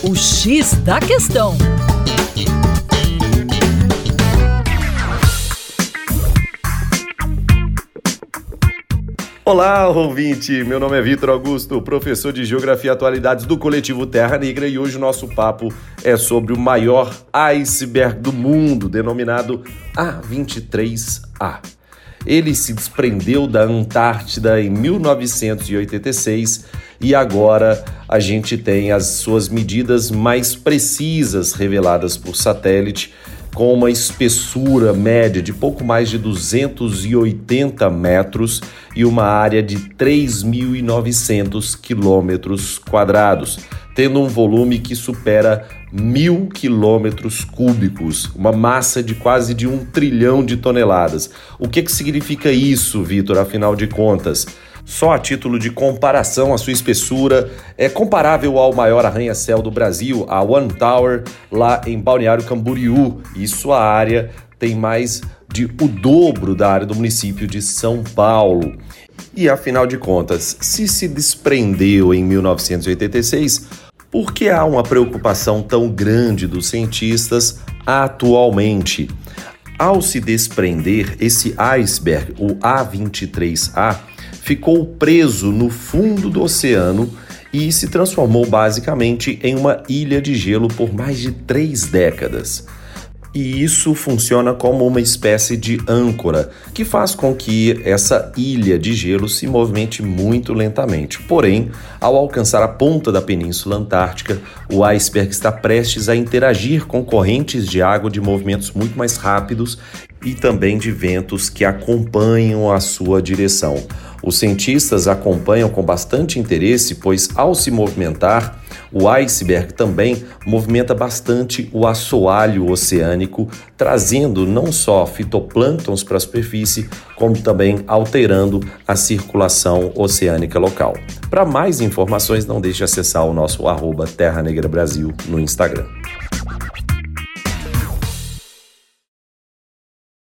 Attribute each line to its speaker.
Speaker 1: O X da Questão.
Speaker 2: Olá, ouvinte! Meu nome é Vitor Augusto, professor de Geografia e Atualidades do Coletivo Terra Negra, e hoje o nosso papo é sobre o maior iceberg do mundo, denominado A23A. Ele se desprendeu da Antártida em 1986 e agora a gente tem as suas medidas mais precisas reveladas por satélite com uma espessura média de pouco mais de 280 metros e uma área de 3.900 quilômetros quadrados, tendo um volume que supera mil quilômetros cúbicos, uma massa de quase de um trilhão de toneladas. O que, que significa isso, Vitor, afinal de contas? Só a título de comparação, a sua espessura é comparável ao maior arranha-céu do Brasil, a One Tower, lá em Balneário Camboriú, e sua área tem mais de o dobro da área do município de São Paulo. E afinal de contas, se se desprendeu em 1986, por que há uma preocupação tão grande dos cientistas atualmente? Ao se desprender, esse iceberg, o A23A, ficou preso no fundo do oceano e se transformou basicamente em uma ilha de gelo por mais de três décadas. E isso funciona como uma espécie de âncora, que faz com que essa ilha de gelo se movimente muito lentamente. Porém, ao alcançar a ponta da Península Antártica, o iceberg está prestes a interagir com correntes de água de movimentos muito mais rápidos e também de ventos que acompanham a sua direção. Os cientistas acompanham com bastante interesse, pois ao se movimentar, o iceberg também movimenta bastante o assoalho oceânico, trazendo não só fitoplânctons para a superfície, como também alterando a circulação oceânica local. Para mais informações, não deixe de acessar o nosso arroba Terra Negra Brasil no Instagram.